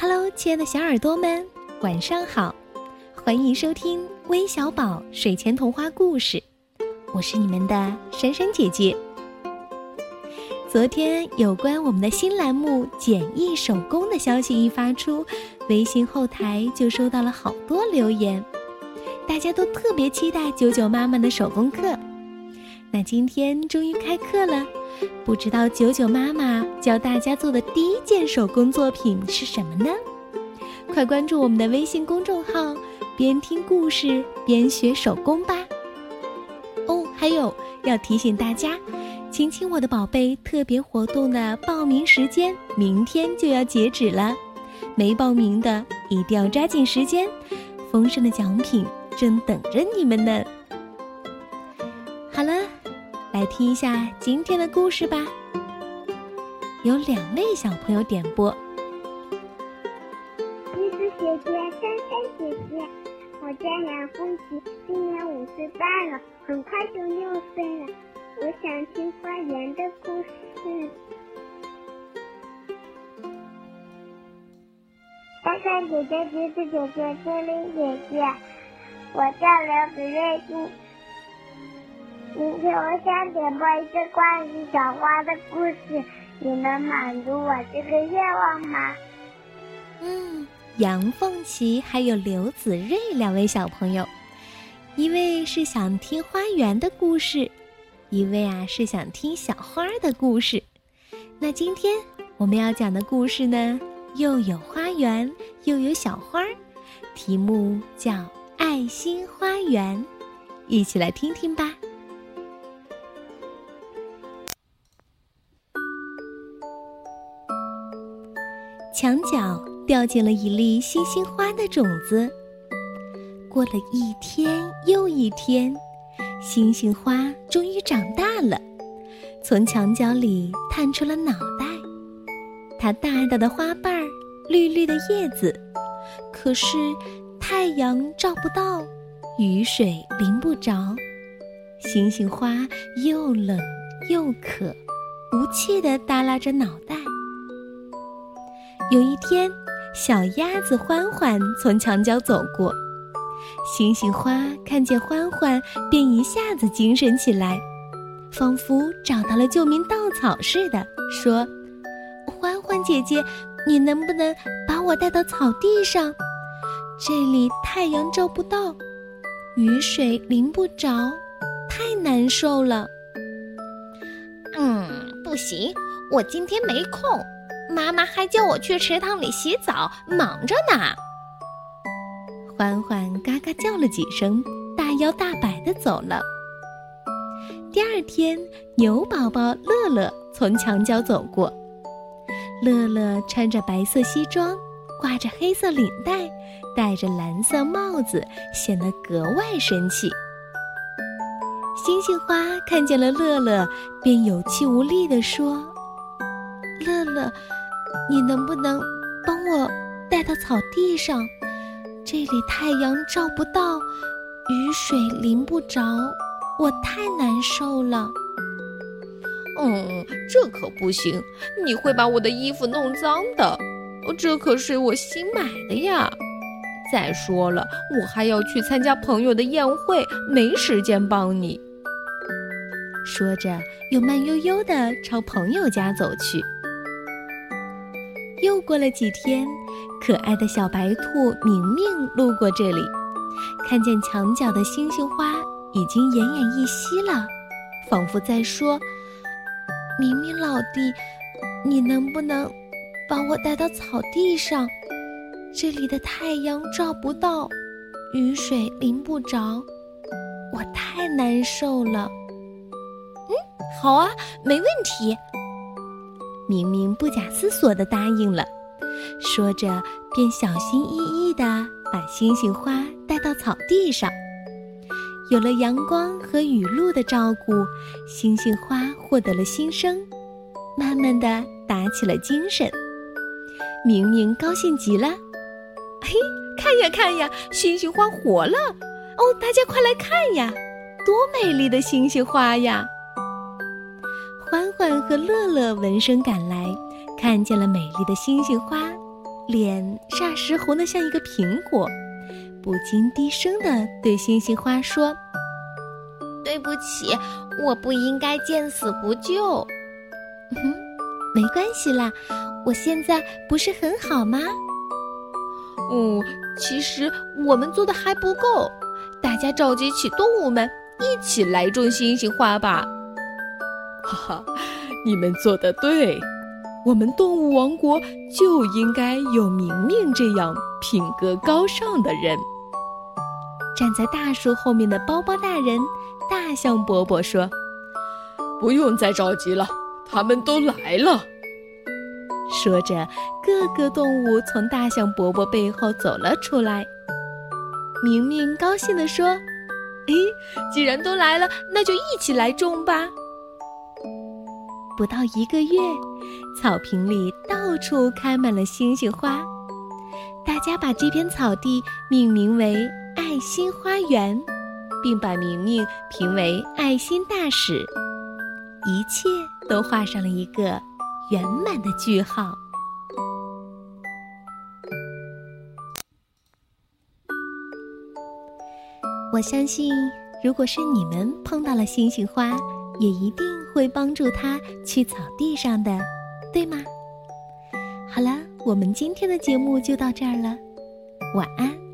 Hello，亲爱的小耳朵们，晚上好！欢迎收听微小宝睡前童话故事，我是你们的珊珊姐姐。昨天有关我们的新栏目“简易手工”的消息一发出，微信后台就收到了好多留言，大家都特别期待九九妈妈的手工课。那今天终于开课了，不知道九九妈妈教大家做的第一件手工作品是什么呢？快关注我们的微信公众号，边听故事边学手工吧。哦，还有要提醒大家，亲亲我的宝贝特别活动的报名时间明天就要截止了，没报名的一定要抓紧时间，丰盛的奖品正等着你们呢。来听一下今天的故事吧。有两位小朋友点播。橘子姐姐、珊珊姐姐，我叫杨凤琪，今年五岁半了，很快就六岁了。我想听花园的故事。珊珊姐姐、橘子姐姐、精灵姐姐，我叫刘子睿，今。明天我想点播一个关于小花的故事，你能满足我这个愿望吗？嗯，杨凤琪还有刘子睿两位小朋友，一位是想听花园的故事，一位啊是想听小花的故事。那今天我们要讲的故事呢，又有花园又有小花，题目叫《爱心花园》，一起来听听吧。墙角掉进了一粒星星花的种子。过了一天又一天，星星花终于长大了，从墙角里探出了脑袋。它大大的花瓣儿，绿绿的叶子，可是太阳照不到，雨水淋不着，星星花又冷又渴，无气地耷拉着脑袋。有一天，小鸭子欢欢从墙角走过，星星花看见欢欢，便一下子精神起来，仿佛找到了救命稻草似的，说：“欢欢姐姐，你能不能把我带到草地上？这里太阳照不到，雨水淋不着，太难受了。”“嗯，不行，我今天没空。”妈妈还叫我去池塘里洗澡，忙着呢。欢欢嘎嘎叫了几声，大摇大摆的走了。第二天，牛宝宝乐乐从墙角走过，乐乐穿着白色西装，挂着黑色领带，戴着蓝色帽子，显得格外神气。星星花看见了乐乐，便有气无力地说：“乐乐。”你能不能帮我带到草地上？这里太阳照不到，雨水淋不着，我太难受了。嗯，这可不行，你会把我的衣服弄脏的。这可是我新买的呀。再说了，我还要去参加朋友的宴会，没时间帮你。说着，又慢悠悠地朝朋友家走去。又过了几天，可爱的小白兔明明路过这里，看见墙角的星星花已经奄奄一息了，仿佛在说：“明明老弟，你能不能把我带到草地上？这里的太阳照不到，雨水淋不着，我太难受了。”“嗯，好啊，没问题。”明明不假思索地答应了，说着便小心翼翼地把星星花带到草地上。有了阳光和雨露的照顾，星星花获得了新生，慢慢的打起了精神。明明高兴极了，嘿，看呀看呀，星星花活了！哦，大家快来看呀，多美丽的星星花呀！欢欢和乐乐闻声赶来，看见了美丽的星星花，脸霎时红得像一个苹果，不禁低声的对星星花说：“对不起，我不应该见死不救。”“哼，没关系啦，我现在不是很好吗？”“嗯，其实我们做的还不够，大家召集起动物们一起来种星星花吧。”“哈哈，你们做的对。”我们动物王国就应该有明明这样品格高尚的人。站在大树后面的包包大人大象伯伯说：“不用再着急了，他们都来了。”说着，各个动物从大象伯伯背后走了出来。明明高兴地说：“诶，既然都来了，那就一起来种吧。”不到一个月，草坪里到处开满了星星花，大家把这片草地命名为“爱心花园”，并把明明评为爱心大使，一切都画上了一个圆满的句号。我相信，如果是你们碰到了星星花，也一定会帮助他去草地上的，对吗？好了，我们今天的节目就到这儿了，晚安。